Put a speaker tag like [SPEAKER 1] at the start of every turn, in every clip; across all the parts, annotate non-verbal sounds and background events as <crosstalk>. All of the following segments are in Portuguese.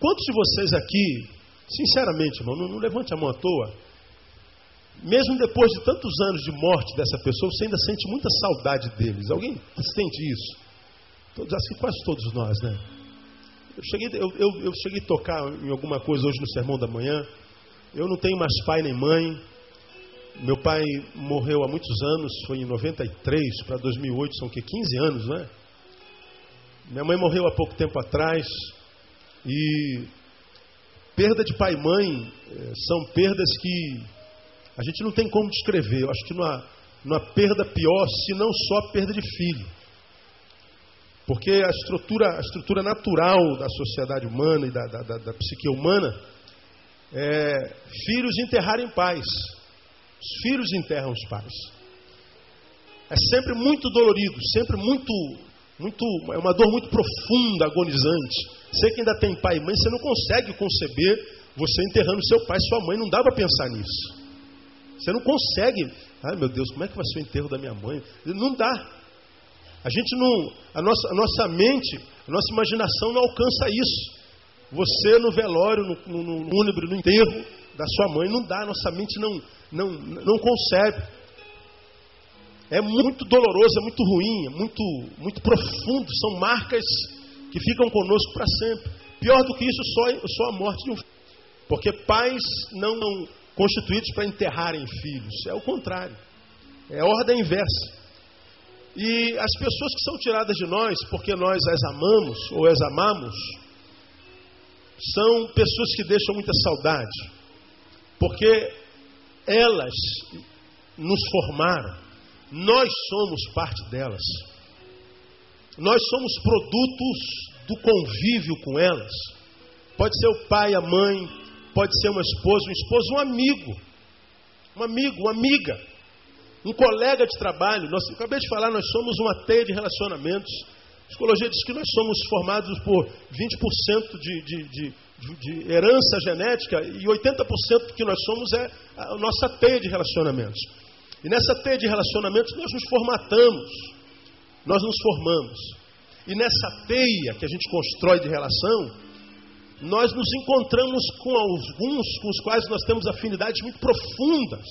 [SPEAKER 1] Quantos de vocês aqui, sinceramente, irmão, não, não levante a mão à toa, mesmo depois de tantos anos de morte dessa pessoa, você ainda sente muita saudade deles. Alguém sente isso? Todos, quase todos nós, né? Eu cheguei, eu, eu, eu cheguei a tocar em alguma coisa hoje no sermão da manhã. Eu não tenho mais pai nem mãe. Meu pai morreu há muitos anos, foi em 93 para 2008, são que 15 anos, né? Minha mãe morreu há pouco tempo atrás e perda de pai e mãe eh, são perdas que a gente não tem como descrever. Eu acho que não há, perda pior, se não só perda de filho. Porque a estrutura, a estrutura natural da sociedade humana e da, da, da, da psique humana é filhos enterrarem pais. Os filhos enterram os pais. É sempre muito dolorido, sempre muito, muito, é uma dor muito profunda, agonizante. Você que ainda tem pai e mãe, você não consegue conceber você enterrando seu pai e sua mãe. Não dá para pensar nisso. Você não consegue. Ai meu Deus, como é que vai ser o enterro da minha mãe? Não dá. A gente não. A nossa, a nossa mente, a nossa imaginação não alcança isso. Você no velório, no, no, no no enterro da sua mãe, não dá. A nossa mente não, não, não concebe. É muito doloroso, é muito ruim, é muito, muito profundo. São marcas que ficam conosco para sempre. Pior do que isso, só, só a morte de um filho. Porque pais não, não constituídos para enterrarem filhos. É o contrário. É a ordem inversa. E as pessoas que são tiradas de nós porque nós as amamos ou as amamos, são pessoas que deixam muita saudade. Porque elas nos formaram, nós somos parte delas. Nós somos produtos do convívio com elas. Pode ser o pai, a mãe, Pode ser uma esposa, um esposo, um amigo. Um amigo, uma amiga. Um colega de trabalho. Nós, eu acabei de falar, nós somos uma teia de relacionamentos. A psicologia diz que nós somos formados por 20% de, de, de, de, herança genética e 80% do que nós somos é a nossa teia de relacionamentos. E nessa teia de relacionamentos nós nos formatamos, nós nos formamos. E nessa teia que a gente constrói de relação, nós nos encontramos com alguns com os quais nós temos afinidades muito profundas.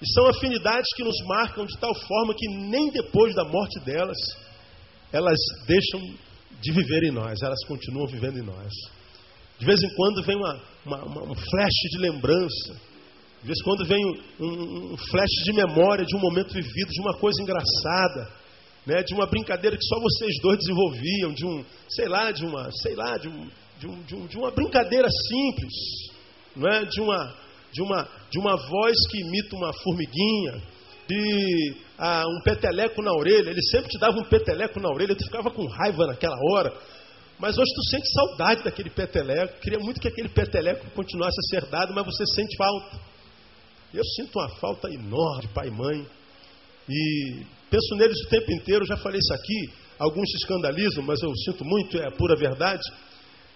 [SPEAKER 1] E são afinidades que nos marcam de tal forma que nem depois da morte delas, elas deixam de viver em nós, elas continuam vivendo em nós. De vez em quando vem uma, uma, uma, um flash de lembrança, de vez em quando vem um, um flash de memória de um momento vivido, de uma coisa engraçada, né, de uma brincadeira que só vocês dois desenvolviam, de um, sei lá, de uma, sei lá, de um, de, um, de, um, de uma brincadeira simples, não é? de, uma, de, uma, de uma voz que imita uma formiguinha, de ah, um peteleco na orelha. Ele sempre te dava um peteleco na orelha, tu ficava com raiva naquela hora. Mas hoje tu sente saudade daquele peteleco. Queria muito que aquele peteleco continuasse a ser dado, mas você sente falta. Eu sinto uma falta enorme de pai e mãe. E penso neles o tempo inteiro. Já falei isso aqui. Alguns se escandalizam, mas eu sinto muito, é a pura verdade.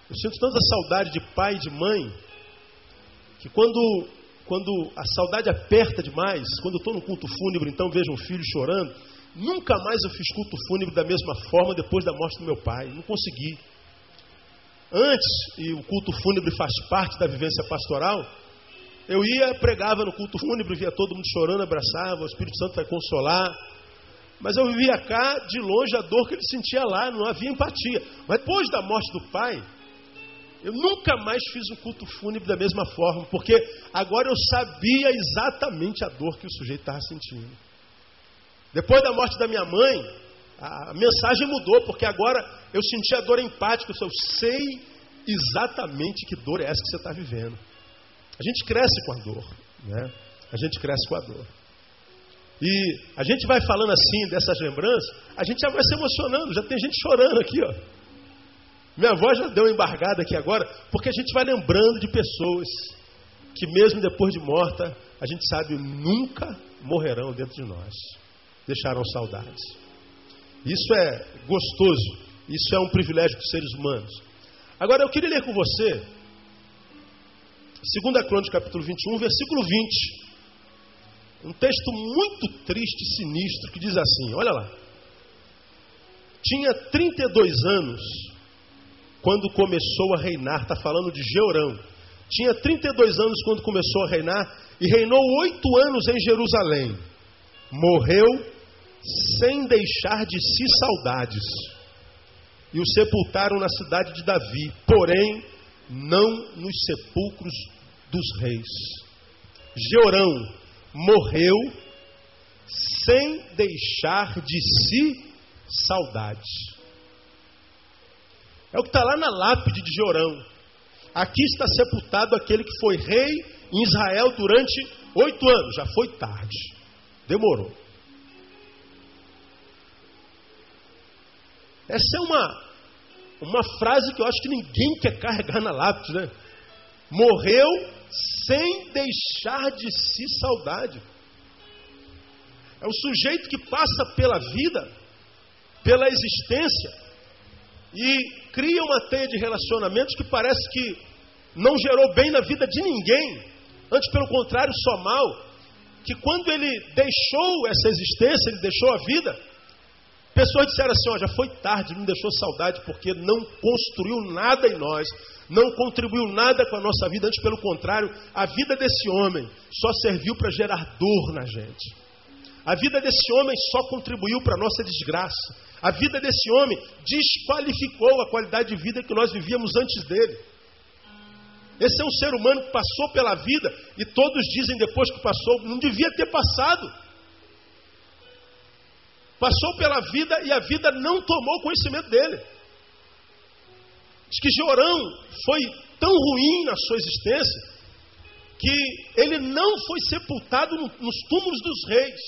[SPEAKER 1] Eu sinto tanta saudade de pai e de mãe, que quando, quando a saudade aperta demais, quando eu estou no culto fúnebre, então vejo um filho chorando, nunca mais eu fiz culto fúnebre da mesma forma depois da morte do meu pai. Não consegui. Antes, e o culto fúnebre faz parte da vivência pastoral, eu ia, pregava no culto fúnebre, via todo mundo chorando, abraçava, o Espírito Santo vai consolar. Mas eu vivia cá, de longe, a dor que ele sentia lá, não havia empatia. Mas depois da morte do pai, eu nunca mais fiz um culto fúnebre da mesma forma, porque agora eu sabia exatamente a dor que o sujeito estava sentindo. Depois da morte da minha mãe, a mensagem mudou, porque agora eu senti a dor empática. Eu sei exatamente que dor é essa que você está vivendo. A gente cresce com a dor, né? A gente cresce com a dor. E a gente vai falando assim dessas lembranças, a gente já vai se emocionando, já tem gente chorando aqui, ó. Minha avó já deu uma embargada aqui agora, porque a gente vai lembrando de pessoas que, mesmo depois de morta, a gente sabe nunca morrerão dentro de nós. Deixaram saudades. Isso é gostoso. Isso é um privilégio dos seres humanos. Agora eu queria ler com você, 2 Crônica, capítulo 21, versículo 20. Um texto muito triste e sinistro que diz assim: olha lá. Tinha 32 anos quando começou a reinar. Está falando de Georão. Tinha 32 anos quando começou a reinar e reinou oito anos em Jerusalém. Morreu sem deixar de si saudades. E o sepultaram na cidade de Davi, porém não nos sepulcros dos reis. Georão morreu sem deixar de si saudades. É o que está lá na lápide de Georão. Aqui está sepultado aquele que foi rei em Israel durante oito anos. Já foi tarde. Demorou. Essa é uma, uma frase que eu acho que ninguém quer carregar na lápide, né? Morreu sem deixar de si saudade. É o sujeito que passa pela vida, pela existência, e cria uma teia de relacionamentos que parece que não gerou bem na vida de ninguém, antes pelo contrário, só mal. Que quando ele deixou essa existência, ele deixou a vida, pessoas disseram assim: ó, já foi tarde, não deixou saudade, porque não construiu nada em nós, não contribuiu nada com a nossa vida, antes pelo contrário, a vida desse homem só serviu para gerar dor na gente. A vida desse homem só contribuiu para a nossa desgraça. A vida desse homem desqualificou a qualidade de vida que nós vivíamos antes dele. Esse é um ser humano que passou pela vida e todos dizem depois que passou, não devia ter passado. Passou pela vida e a vida não tomou conhecimento dele. Diz que Jorão foi tão ruim na sua existência que ele não foi sepultado nos túmulos dos reis.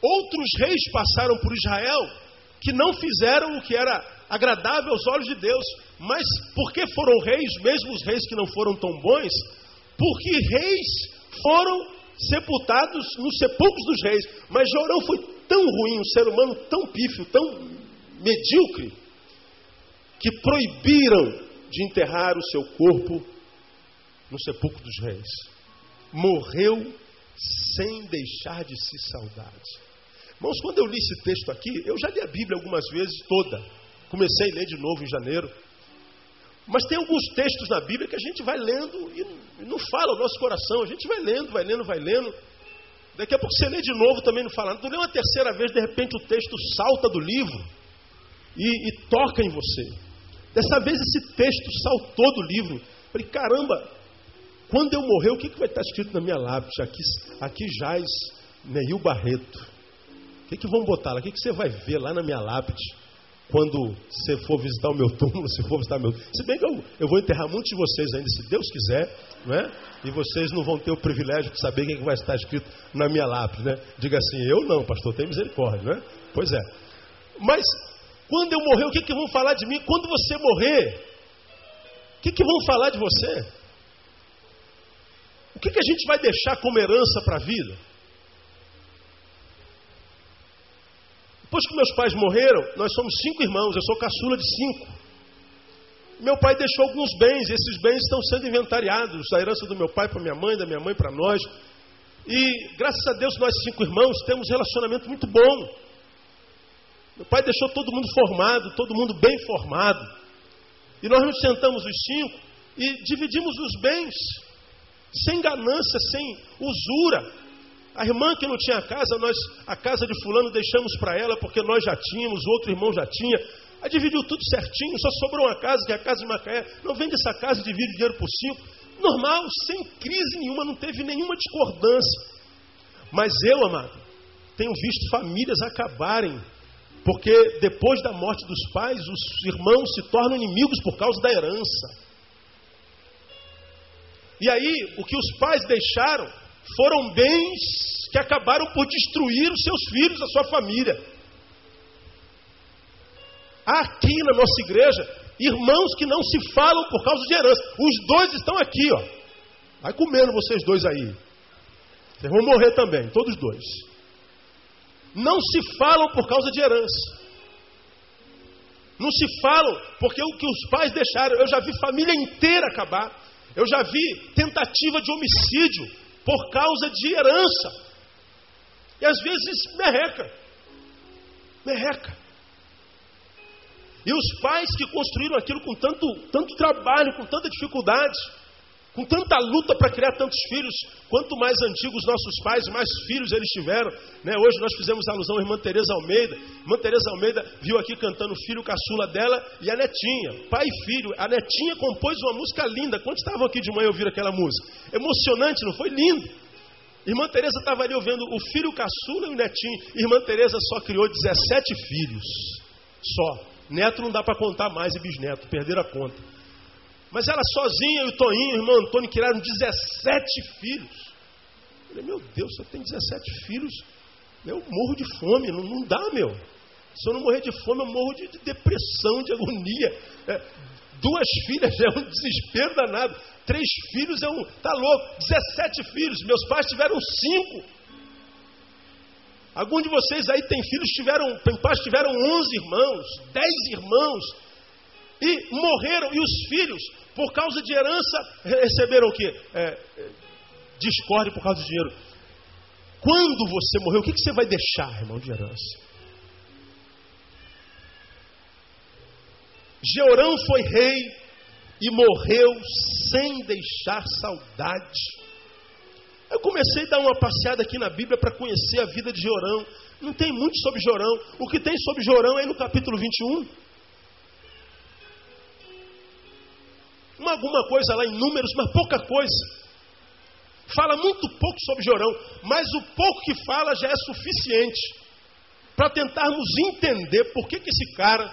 [SPEAKER 1] Outros reis passaram por Israel que não fizeram o que era agradável aos olhos de Deus. Mas por que foram reis, mesmo os reis que não foram tão bons? Porque reis foram sepultados nos sepulcros dos reis. Mas Jorão foi tão ruim, um ser humano tão pífio, tão medíocre, que proibiram de enterrar o seu corpo no sepulcro dos reis. Morreu sem deixar de si saudade. Irmãos, quando eu li esse texto aqui, eu já li a Bíblia algumas vezes, toda. Comecei a ler de novo em janeiro. Mas tem alguns textos na Bíblia que a gente vai lendo e não fala o nosso coração. A gente vai lendo, vai lendo, vai lendo. Daqui a pouco você lê de novo também não fala. Tu lê uma terceira vez, de repente o texto salta do livro e, e toca em você. Dessa vez esse texto saltou do livro. Falei, caramba, quando eu morrer, o que, que vai estar escrito na minha lápide? Aqui, aqui jaz Neil Barreto. O que, que vão botar lá? O que, que você vai ver lá na minha lápide quando você for visitar o meu túmulo, <laughs> se for visitar meu Se bem que eu, eu vou enterrar muitos de vocês ainda, se Deus quiser, não é? E vocês não vão ter o privilégio de saber o que, que vai estar escrito na minha lápide, né? Diga assim, eu não, pastor, tem misericórdia, não é? Pois é. Mas quando eu morrer, o que, que vão falar de mim? Quando você morrer, o que, que vão falar de você? O que, que a gente vai deixar como herança para a vida? Depois que meus pais morreram, nós somos cinco irmãos, eu sou caçula de cinco. Meu pai deixou alguns bens, esses bens estão sendo inventariados, a herança do meu pai para minha mãe, da minha mãe para nós. E graças a Deus, nós cinco irmãos temos um relacionamento muito bom. Meu pai deixou todo mundo formado, todo mundo bem formado. E nós nos sentamos os cinco e dividimos os bens, sem ganância, sem usura. A irmã que não tinha casa, nós a casa de fulano deixamos para ela porque nós já tínhamos, o outro irmão já tinha. Aí dividiu tudo certinho, só sobrou uma casa, que é a casa de Macaé. Não vende essa casa e divide dinheiro por cinco. Normal, sem crise nenhuma, não teve nenhuma discordância. Mas eu, amado, tenho visto famílias acabarem, porque depois da morte dos pais, os irmãos se tornam inimigos por causa da herança. E aí, o que os pais deixaram foram bens que acabaram por destruir os seus filhos, a sua família. Aqui na nossa igreja, irmãos que não se falam por causa de herança. Os dois estão aqui, ó. Vai comendo vocês dois aí. Vocês vão morrer também, todos dois. Não se falam por causa de herança. Não se falam porque o que os pais deixaram. Eu já vi família inteira acabar. Eu já vi tentativa de homicídio por causa de herança. E às vezes merreca. Merreca. E os pais que construíram aquilo com tanto, tanto trabalho, com tanta dificuldade, com tanta luta para criar tantos filhos, quanto mais antigos nossos pais, mais filhos eles tiveram. Né? Hoje nós fizemos alusão à irmã Tereza Almeida. Irmã Tereza Almeida viu aqui cantando o filho caçula dela e a netinha, pai e filho. A netinha compôs uma música linda. Quantos estavam aqui de manhã ouvindo aquela música? Emocionante, não foi? Lindo. Irmã Tereza estava ali ouvindo o filho caçula e o netinho. Irmã Tereza só criou 17 filhos. Só. Neto não dá para contar mais e bisneto, perderam a conta. Mas ela sozinha e o Toninho, o irmão Antônio, criaram 17 filhos. Eu falei, meu Deus, você tem 17 filhos, eu morro de fome, não, não dá, meu. Se eu não morrer de fome, eu morro de, de depressão, de agonia. É, duas filhas <laughs> é um desespero danado. Três filhos é um. Tá louco? 17 filhos. Meus pais tiveram cinco. Alguns de vocês aí tem filhos, tiveram, tem pais tiveram 11 irmãos, 10 irmãos. E morreram. E os filhos por causa de herança, receberam o quê? É, é, por causa do dinheiro. Quando você morrer, o que, que você vai deixar, irmão, de herança? Georão foi rei e morreu sem deixar saudade. Eu comecei a dar uma passeada aqui na Bíblia para conhecer a vida de Georão. Não tem muito sobre Jorão. O que tem sobre Jorão é no capítulo 21. Uma, alguma coisa lá em números, mas pouca coisa. Fala muito pouco sobre Jorão, mas o pouco que fala já é suficiente para tentarmos entender por que, que esse cara,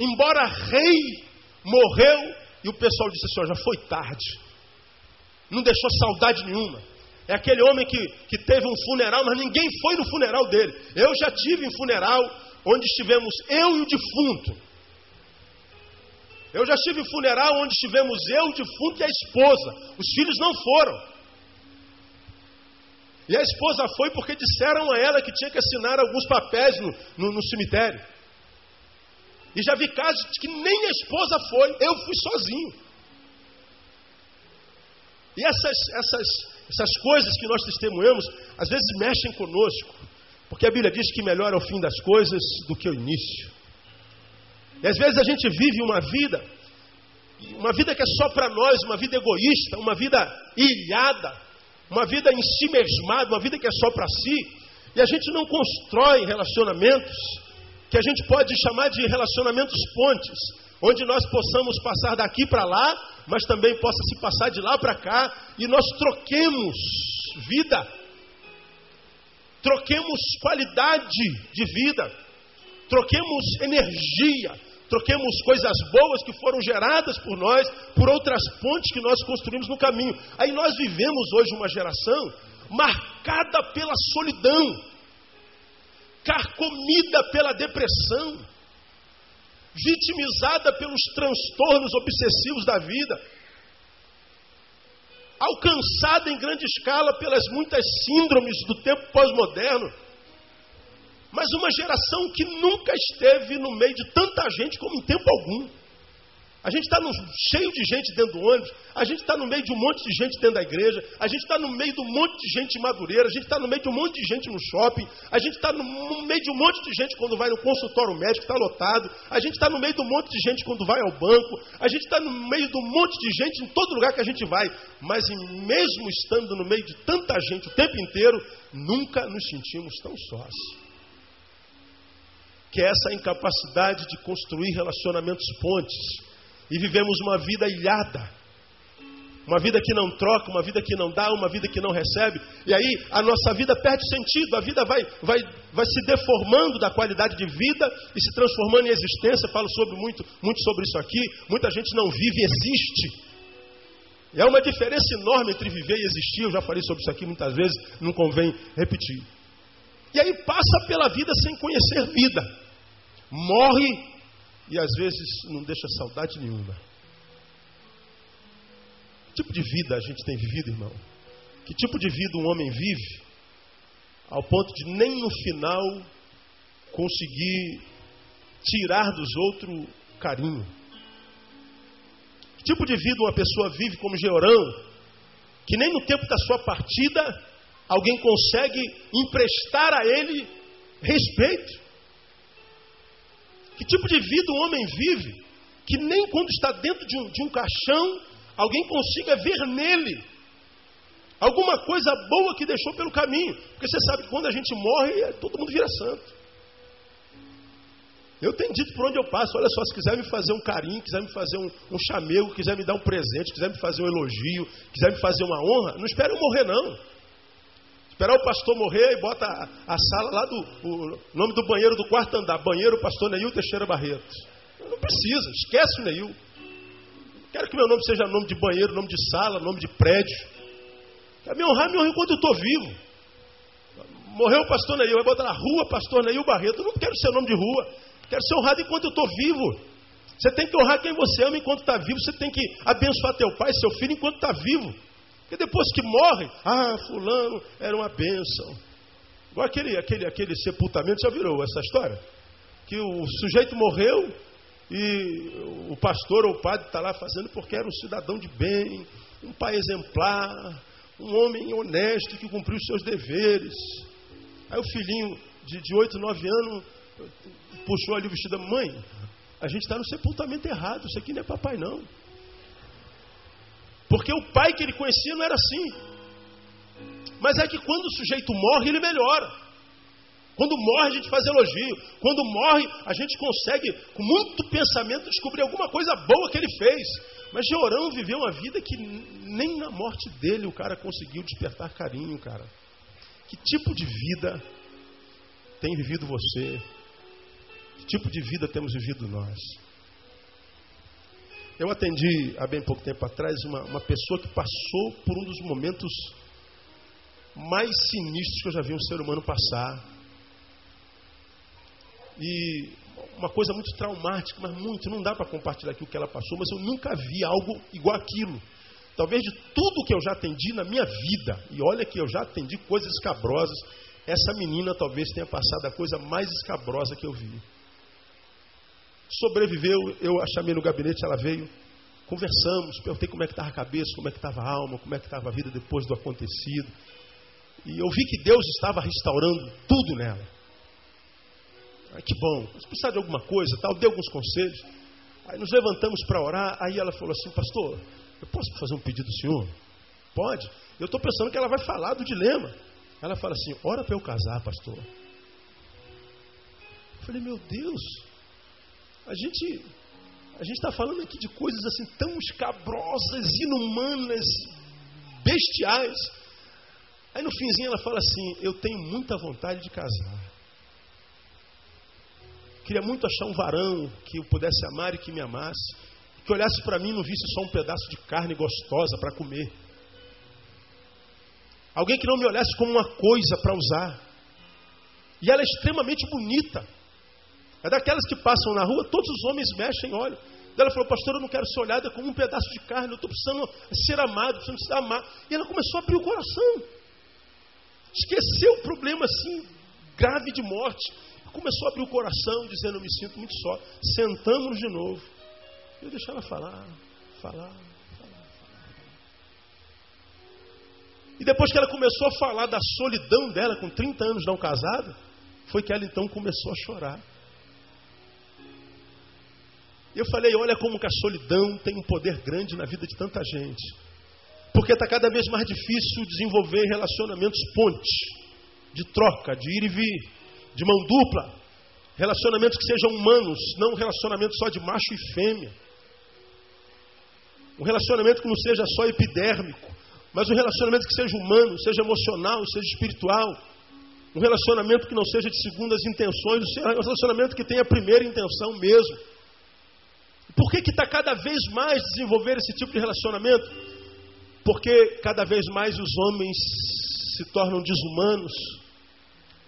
[SPEAKER 1] embora rei, morreu e o pessoal disse assim: já foi tarde, não deixou saudade nenhuma. É aquele homem que, que teve um funeral, mas ninguém foi no funeral dele. Eu já tive em funeral onde estivemos eu e o defunto. Eu já estive em funeral onde estivemos eu, o defunto e a esposa. Os filhos não foram. E a esposa foi porque disseram a ela que tinha que assinar alguns papéis no, no, no cemitério. E já vi casos de que nem a esposa foi, eu fui sozinho. E essas, essas, essas coisas que nós testemunhamos, às vezes mexem conosco. Porque a Bíblia diz que melhor é o fim das coisas do que o início. E às vezes a gente vive uma vida, uma vida que é só para nós, uma vida egoísta, uma vida ilhada, uma vida em si mesmada, uma vida que é só para si, e a gente não constrói relacionamentos que a gente pode chamar de relacionamentos pontes, onde nós possamos passar daqui para lá, mas também possa se passar de lá para cá, e nós troquemos vida, troquemos qualidade de vida, troquemos energia, troquemos coisas boas que foram geradas por nós, por outras pontes que nós construímos no caminho. Aí nós vivemos hoje uma geração marcada pela solidão, carcomida pela depressão, vitimizada pelos transtornos obsessivos da vida, alcançada em grande escala pelas muitas síndromes do tempo pós-moderno mas uma geração que nunca esteve no meio de tanta gente como em tempo algum. A gente está cheio de gente dentro do ônibus, a gente está no meio de um monte de gente dentro da igreja, a gente está no meio de um monte de gente madureira, a gente está no meio de um monte de gente no shopping, a gente está no meio de um monte de gente quando vai no consultório médico, está lotado, a gente está no meio de um monte de gente quando vai ao banco, a gente está no meio de um monte de gente em todo lugar que a gente vai, mas mesmo estando no meio de tanta gente o tempo inteiro, nunca nos sentimos tão sós que é essa incapacidade de construir relacionamentos pontes. E vivemos uma vida ilhada. Uma vida que não troca, uma vida que não dá, uma vida que não recebe. E aí a nossa vida perde sentido, a vida vai, vai, vai se deformando da qualidade de vida e se transformando em existência. Falo sobre muito, muito sobre isso aqui. Muita gente não vive, existe. E uma diferença enorme entre viver e existir. Eu já falei sobre isso aqui muitas vezes, não convém repetir. E aí passa pela vida sem conhecer vida morre e às vezes não deixa saudade nenhuma. Que tipo de vida a gente tem vivido, irmão? Que tipo de vida um homem vive ao ponto de nem no final conseguir tirar dos outros carinho? Que tipo de vida uma pessoa vive como Georão, que nem no tempo da sua partida alguém consegue emprestar a ele respeito? Que tipo de vida o homem vive que nem quando está dentro de um, de um caixão alguém consiga ver nele alguma coisa boa que deixou pelo caminho? Porque você sabe que quando a gente morre, todo mundo vira santo. Eu tenho dito por onde eu passo, olha só, se quiser me fazer um carinho, quiser me fazer um, um chamego, quiser me dar um presente, quiser me fazer um elogio, quiser me fazer uma honra, não espere eu morrer não. Esperar o pastor morrer e bota a, a sala lá do o nome do banheiro do quarto andar, banheiro pastor Neil Teixeira Barreto. Não precisa, esquece o Neil. Quero que meu nome seja nome de banheiro, nome de sala, nome de prédio. Quer me honrar, me honra enquanto eu estou vivo. Morreu o pastor Neil, vai botar na rua pastor Neil Barreto. Eu não quero ser nome de rua. Quero ser honrado enquanto eu estou vivo. Você tem que honrar quem você ama enquanto está vivo. Você tem que abençoar teu pai, seu filho, enquanto está vivo. Porque depois que morre, ah, fulano era uma bênção. Igual aquele, aquele, aquele sepultamento, já virou essa história? Que o sujeito morreu e o pastor ou o padre está lá fazendo porque era um cidadão de bem, um pai exemplar, um homem honesto que cumpriu os seus deveres. Aí o filhinho de, de 8, 9 anos puxou ali o vestido da mãe. A gente está no sepultamento errado. Isso aqui não é papai, não. Porque o pai que ele conhecia não era assim. Mas é que quando o sujeito morre, ele melhora. Quando morre, a gente faz elogio. Quando morre, a gente consegue, com muito pensamento, descobrir alguma coisa boa que ele fez. Mas Georão viveu uma vida que nem na morte dele o cara conseguiu despertar carinho, cara. Que tipo de vida tem vivido você? Que tipo de vida temos vivido nós? Eu atendi há bem pouco tempo atrás uma, uma pessoa que passou por um dos momentos mais sinistros que eu já vi um ser humano passar. E uma coisa muito traumática, mas muito, não dá para compartilhar aqui o que ela passou, mas eu nunca vi algo igual aquilo. Talvez de tudo que eu já atendi na minha vida, e olha que eu já atendi coisas escabrosas, essa menina talvez tenha passado a coisa mais escabrosa que eu vi. Sobreviveu, eu a chamei no gabinete, ela veio, conversamos, perguntei como é que estava a cabeça, como é que estava a alma, como é que estava a vida depois do acontecido. E eu vi que Deus estava restaurando tudo nela. Ai, que bom, mas precisar de alguma coisa, tal, dei alguns conselhos. Aí nos levantamos para orar, aí ela falou assim, pastor, eu posso fazer um pedido do senhor? Pode. Eu estou pensando que ela vai falar do dilema. Ela fala assim, ora para eu casar, pastor. Eu falei, meu Deus, a gente a gente está falando aqui de coisas assim tão escabrosas, inumanas, bestiais. Aí no finzinho ela fala assim: Eu tenho muita vontade de casar. Queria muito achar um varão que eu pudesse amar e que me amasse, que olhasse para mim e não visse só um pedaço de carne gostosa para comer. Alguém que não me olhasse como uma coisa para usar. E ela é extremamente bonita. É daquelas que passam na rua, todos os homens mexem olham. Ela falou, pastor, eu não quero ser olhada como um pedaço de carne, eu estou precisando ser amado, precisando ser amado. E ela começou a abrir o coração. Esqueceu o problema assim, grave de morte. Começou a abrir o coração, dizendo, eu me sinto muito só. Sentamos de novo. Eu deixei ela falar, falar, falar, falar. E depois que ela começou a falar da solidão dela, com 30 anos não casada, foi que ela então começou a chorar. Eu falei, olha como que a solidão tem um poder grande na vida de tanta gente. Porque está cada vez mais difícil desenvolver relacionamentos pontes, de troca, de ir e vir, de mão dupla. Relacionamentos que sejam humanos, não um relacionamento só de macho e fêmea. Um relacionamento que não seja só epidérmico, mas um relacionamento que seja humano, seja emocional, seja espiritual. Um relacionamento que não seja de segundas intenções, um relacionamento que tenha a primeira intenção mesmo. Por que está cada vez mais desenvolver esse tipo de relacionamento? Porque cada vez mais os homens se tornam desumanos,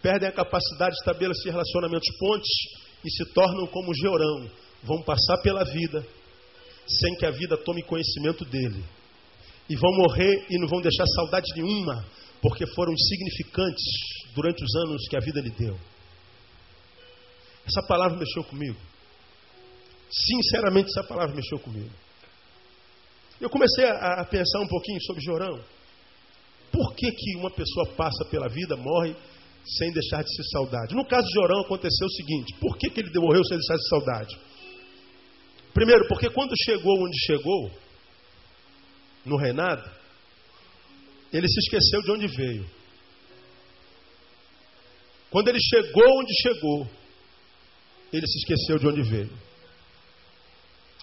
[SPEAKER 1] perdem a capacidade de estabelecer relacionamentos pontes e se tornam como Georão. Vão passar pela vida sem que a vida tome conhecimento dele. E vão morrer e não vão deixar saudade nenhuma, porque foram insignificantes durante os anos que a vida lhe deu. Essa palavra mexeu comigo. Sinceramente, essa palavra mexeu comigo. Eu comecei a, a pensar um pouquinho sobre Jorão. Por que, que uma pessoa passa pela vida, morre, sem deixar de ser saudade. No caso de Jorão aconteceu o seguinte: por que, que ele morreu sem deixar de saudade? Primeiro, porque quando chegou onde chegou, no reinado, ele se esqueceu de onde veio. Quando ele chegou onde chegou, ele se esqueceu de onde veio.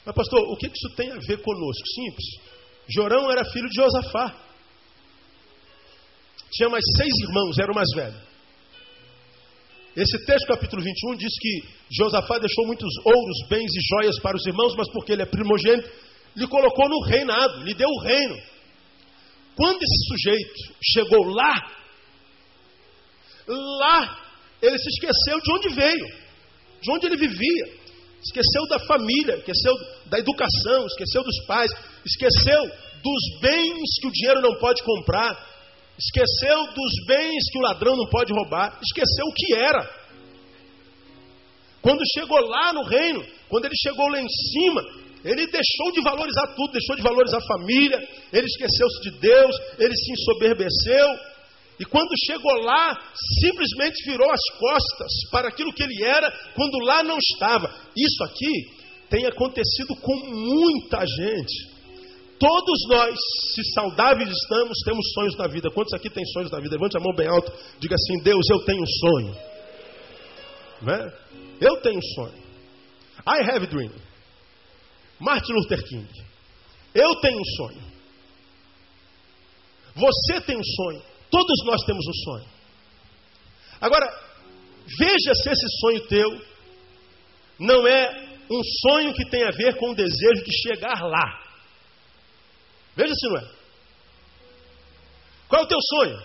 [SPEAKER 1] Mas, pastor, o que isso tem a ver conosco? Simples. Jorão era filho de Josafá. Tinha mais seis irmãos, era o mais velho. Esse texto, capítulo 21, diz que Josafá deixou muitos ouros, bens e joias para os irmãos, mas porque ele é primogênito, lhe colocou no reinado, lhe deu o reino. Quando esse sujeito chegou lá, lá ele se esqueceu de onde veio, de onde ele vivia, esqueceu da família, esqueceu da educação, esqueceu dos pais, esqueceu dos bens que o dinheiro não pode comprar, esqueceu dos bens que o ladrão não pode roubar, esqueceu o que era. Quando chegou lá no reino, quando ele chegou lá em cima, ele deixou de valorizar tudo, deixou de valorizar a família, ele esqueceu-se de Deus, ele se ensoberbeceu, e quando chegou lá, simplesmente virou as costas para aquilo que ele era, quando lá não estava. Isso aqui tem acontecido com muita gente. Todos nós, se saudáveis estamos, temos sonhos na vida. Quantos aqui têm sonhos na vida? Levante a mão bem alto, diga assim: Deus, eu tenho um sonho. Né? Eu tenho um sonho. I have a dream. Martin Luther King. Eu tenho um sonho. Você tem um sonho. Todos nós temos um sonho. Agora, veja se esse sonho teu não é um sonho que tem a ver com o desejo de chegar lá. Veja se não é. Qual é o teu sonho?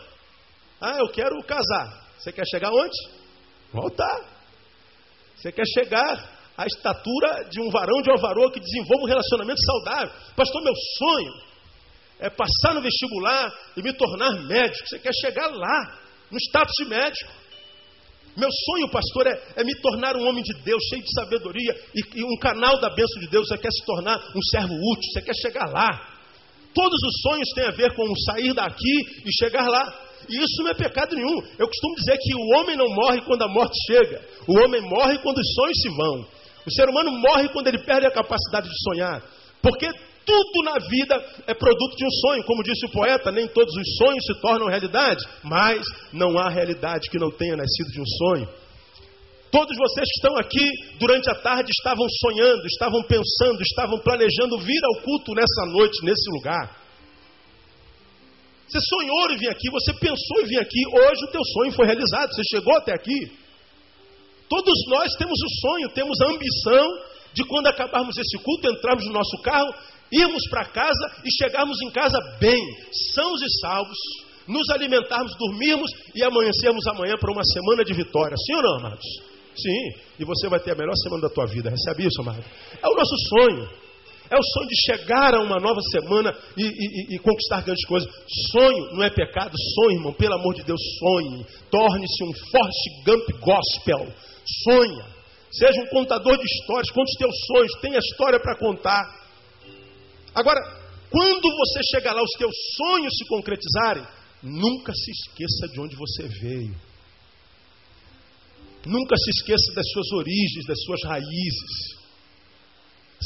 [SPEAKER 1] Ah, eu quero casar. Você quer chegar onde? Voltar. Você quer chegar à estatura de um varão, de uma varoa que desenvolva um relacionamento saudável. Pastor, meu sonho é passar no vestibular e me tornar médico. Você quer chegar lá, no status de médico. Meu sonho, pastor, é, é, me tornar um homem de Deus, cheio de sabedoria e, e um canal da bênção de Deus. Você quer se tornar um servo útil, você quer chegar lá. Todos os sonhos têm a ver com sair daqui e chegar lá. E isso não é pecado nenhum. Eu costumo dizer que o homem não morre quando a morte chega. O homem morre quando os sonhos se vão. O ser humano morre quando ele perde a capacidade de sonhar. Porque tudo na vida é produto de um sonho. Como disse o poeta, nem todos os sonhos se tornam realidade. Mas não há realidade que não tenha nascido de um sonho. Todos vocês que estão aqui durante a tarde estavam sonhando, estavam pensando, estavam planejando vir ao culto nessa noite, nesse lugar. Você sonhou em vir aqui, você pensou em vir aqui, hoje o teu sonho foi realizado, você chegou até aqui. Todos nós temos o sonho, temos a ambição de quando acabarmos esse culto, entrarmos no nosso carro, irmos para casa e chegarmos em casa bem, sãos e salvos, nos alimentarmos, dormirmos e amanhecermos amanhã para uma semana de vitória. Sim ou não, amados? Sim, e você vai ter a melhor semana da tua vida. Recebe isso, amado? É o nosso sonho. É o sonho de chegar a uma nova semana e, e, e, conquistar grandes coisas. Sonho não é pecado, sonho, irmão, pelo amor de Deus, sonhe. Torne-se um Forrest Gump gospel. Sonha. Seja um contador de histórias, conte os teus sonhos, tenha história para contar. Agora, quando você chegar lá, os teus sonhos se concretizarem, nunca se esqueça de onde você veio. Nunca se esqueça das suas origens, das suas raízes.